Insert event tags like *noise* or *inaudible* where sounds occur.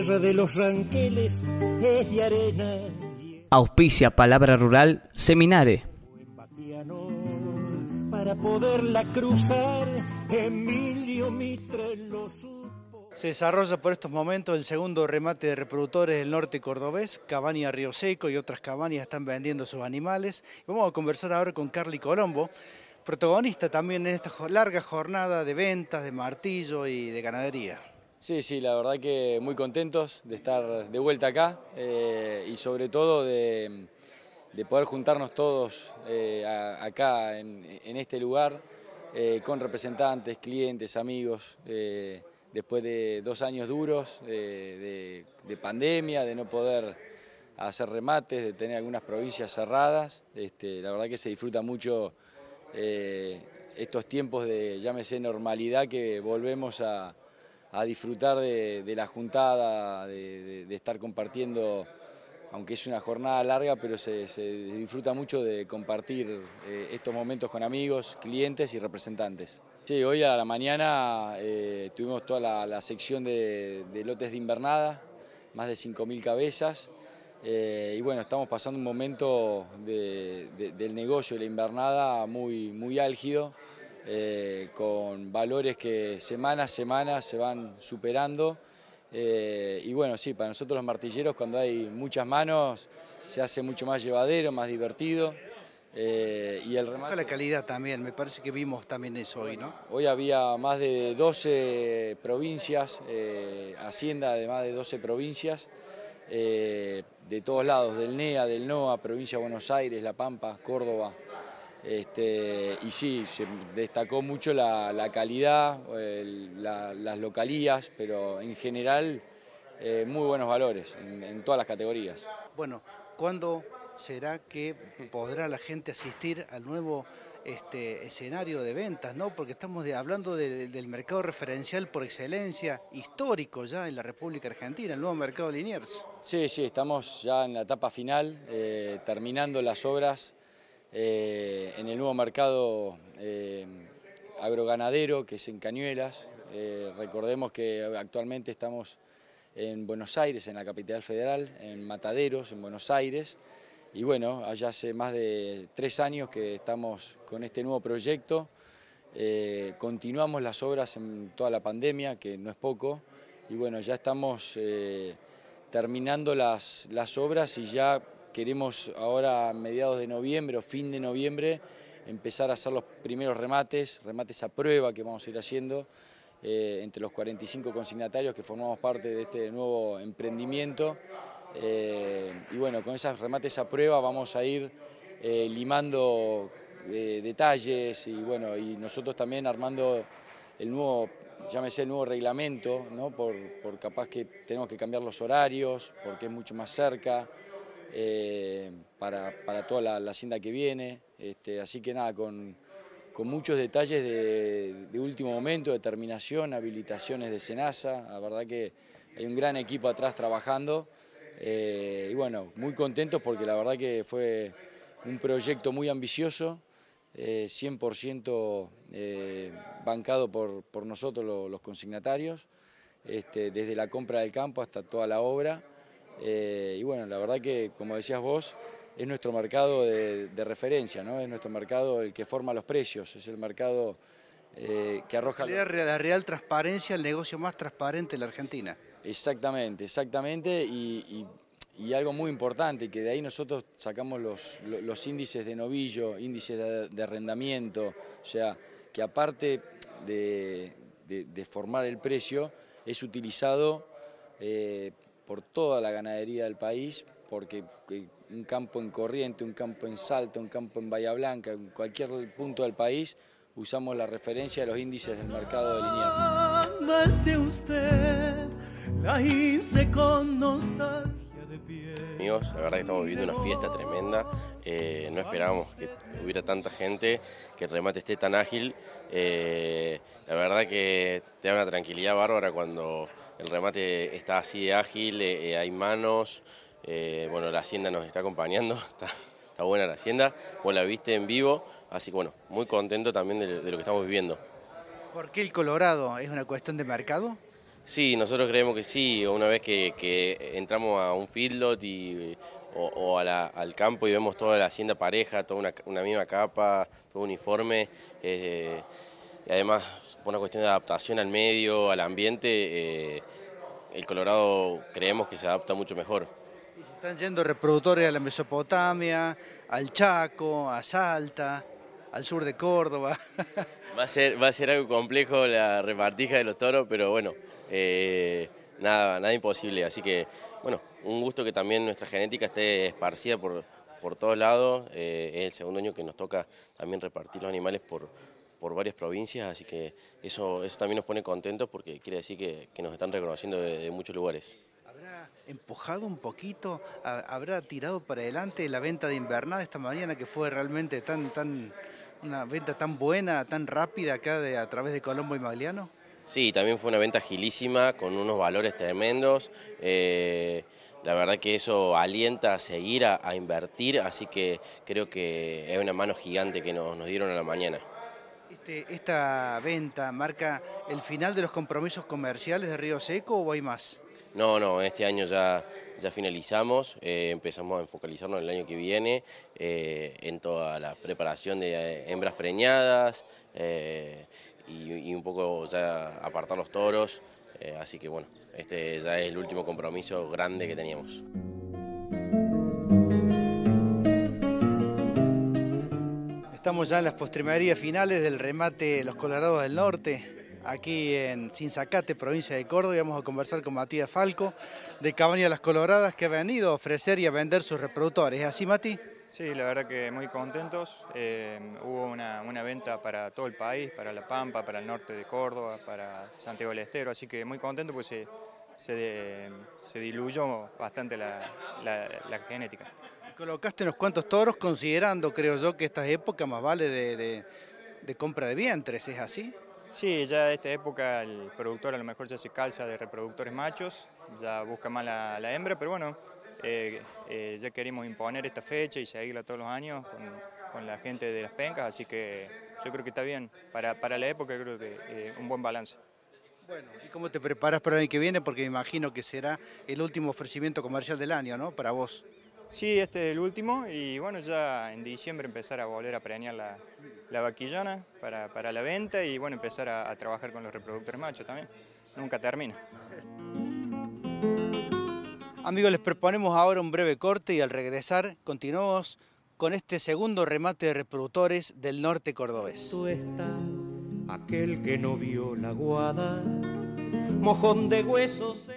tierra de los ranqueles es de arena. Auspicia Palabra Rural Seminare. Para poderla cruzar, Emilio Mitre lo supo. Se desarrolla por estos momentos el segundo remate de reproductores del norte cordobés, Cabaña Río Seco y otras cabañas están vendiendo sus animales. Vamos a conversar ahora con Carly Colombo, protagonista también en esta larga jornada de ventas, de martillo y de ganadería. Sí, sí, la verdad que muy contentos de estar de vuelta acá eh, y sobre todo de, poder juntarnos todos eh, acá en, este lugar eh, con representantes, clientes, amigos, después de dos años duros de, pandemia, de no poder hacer remates, de tener algunas provincias cerradas. Este, la verdad que se disfruta mucho estos tiempos de, llámese, normalidad que volvemos a a disfrutar de, la juntada, de, estar compartiendo, aunque es una jornada larga, pero se, disfruta mucho de compartir eh, estos momentos con amigos, clientes y representantes. Sí, hoy a la mañana eh, tuvimos toda la, sección de, lotes de invernada, más de 5.000 cabezas. Eh, y bueno, estamos pasando un momento del negocio de la invernada muy, muy álgido. Eh, con valores que semana a semana se van superando. Eh, y bueno, sí, para nosotros los martilleros cuando hay muchas manos se hace mucho más llevadero, más divertido. Eh, y el remate... La calidad también, me parece que vimos también eso hoy, ¿no? Hoy había más de 12 provincias, hacienda de más de 12 provincias, de todos lados, del NEA, del NOA, provincia de Buenos Aires, La Pampa, Córdoba, este, y sí, se destacó mucho la, calidad, las localías, pero en general eh, muy buenos valores en, todas las categorías. Bueno, ¿cuándo será que podrá la gente asistir al nuevo este, escenario de ventas? ¿no? Porque estamos hablando del mercado referencial por excelencia, histórico ya en la República Argentina, el nuevo mercado Liniers. Sí, sí, estamos ya en la etapa final, eh, terminando las obras eh, en el nuevo mercado eh, agroganadero que es en Cañuelas. Eh, recordemos que actualmente estamos en Buenos Aires, en la capital federal, en Mataderos, en Buenos Aires. Y bueno, allá hace más de tres años que estamos con este nuevo proyecto. continuamos las obras en toda la pandemia, que no es poco. Y bueno, ya estamos terminando las, las obras y ya Queremos ahora a mediados de noviembre o fin de noviembre empezar a hacer los primeros remates, remates a prueba que vamos a ir haciendo eh, entre los 45 consignatarios que formamos parte de este nuevo emprendimiento. Eh, y bueno, con esos remates a prueba vamos a ir eh, limando detalles y bueno, y nosotros también armando el nuevo, llámese el nuevo reglamento, ¿no? por, por capaz que tenemos que cambiar los horarios, porque es mucho más cerca. Eh, para, toda la, hacienda que viene. Este, así que nada, con, muchos detalles de, último momento, determinación, habilitaciones de Senasa. La verdad que hay un gran equipo atrás trabajando. Eh, y bueno, muy contentos porque la verdad que fue un proyecto muy ambicioso, 100% eh, bancado por, nosotros los, consignatarios, este, desde la compra del campo hasta toda la obra. Eh, y bueno, la verdad que, como decías vos, es nuestro mercado de, referencia, ¿no? es nuestro mercado el que forma los precios, es el mercado eh, que arroja... La, la real transparencia, el negocio más transparente de la Argentina. Exactamente, exactamente, y, algo muy importante, que de ahí nosotros sacamos los, índices de novillo, índices de, arrendamiento, o sea, que aparte de, formar el precio, es utilizado eh, por toda la ganadería del país, porque un campo en Corriente, un campo en Salta, un campo en Bahía Blanca, en cualquier punto del país, usamos la referencia de los índices del mercado de Liniers. Amigos, la verdad que estamos viviendo una fiesta tremenda, eh, no esperábamos que hubiera tanta gente, que el remate esté tan ágil, eh, la verdad que te da una tranquilidad bárbara cuando el remate está así de ágil, eh, hay manos, bueno, la hacienda nos está acompañando, *laughs* está, buena la hacienda, vos la viste en vivo, así que bueno, muy contento también de, lo que estamos viviendo. ¿Por qué el Colorado? ¿Es una cuestión de mercado? Sí, nosotros creemos que sí, una vez que, entramos a un feedlot y, o, al campo y vemos toda la hacienda pareja, toda una, misma capa, todo uniforme, eh, y además por una cuestión de adaptación al medio, al ambiente, eh, el Colorado creemos que se adapta mucho mejor. Y se están yendo reproductores a la Mesopotamia, al Chaco, a Salta, al sur de Córdoba. *laughs* Va a ser, va a ser algo complejo la repartija de los toros, pero bueno, eh, nada, nada imposible. Así que, bueno, un gusto que también nuestra genética esté esparcida por, por todos lados. Eh, es el segundo año que nos toca también repartir los animales por, por varias provincias, así que eso, eso también nos pone contentos porque quiere decir que, nos están reconociendo de, muchos lugares. ¿Habrá empujado un poquito, habrá tirado para adelante la venta de invernada esta mañana que fue realmente tan, tan, una venta tan buena, tan rápida acá de, a través de Colombo y Magliano? Sí, también fue una venta agilísima, con unos valores tremendos. Eh, la verdad que eso alienta a seguir, a, invertir, así que creo que es una mano gigante que nos, dieron a la mañana. Este, ¿Esta venta marca el final de los compromisos comerciales de Río Seco o hay más? No, no, este año ya, ya finalizamos, eh, empezamos a focalizarnos el año que viene eh, en toda la preparación de hembras preñadas, y, un poco ya apartar los toros, eh, así que bueno, este ya es el último compromiso grande que teníamos. Estamos ya en las postrimerías finales del remate Los Colorados del Norte, aquí en Sinzacate, provincia de Córdoba, y vamos a conversar con Matías Falco de Cabaña Las Coloradas, que ha venido a ofrecer y a vender sus reproductores. ¿Es así, Mati? Sí, la verdad que muy contentos. Eh, hubo una, venta para todo el país, para La Pampa, para el norte de Córdoba, para Santiago del Estero, así que muy contento pues se, se, diluyó bastante la, genética. Colocaste unos cuantos toros considerando, creo yo, que esta época más vale de, compra de vientres, ¿es así? Sí, ya esta época el productor a lo mejor ya se calza de reproductores machos, ya busca más la, la hembra, pero bueno, eh, eh, ya queremos imponer esta fecha y seguirla todos los años con, la gente de las pencas, así que yo creo que está bien. Para, para la época creo que eh, un buen balance. Bueno, ¿y cómo te preparas para el año que viene? Porque me imagino que será el último ofrecimiento comercial del año, ¿no? Para vos. Sí, este es el último y bueno, ya en diciembre empezar a volver a preñar la, la vaquillona para, para, la venta y bueno, empezar a trabajar con los reproductores machos también. Nunca termina. Amigos, les proponemos ahora un breve corte y al regresar continuamos con este segundo remate de reproductores del norte cordobés. está aquel que no vio la guada, mojón de huesos.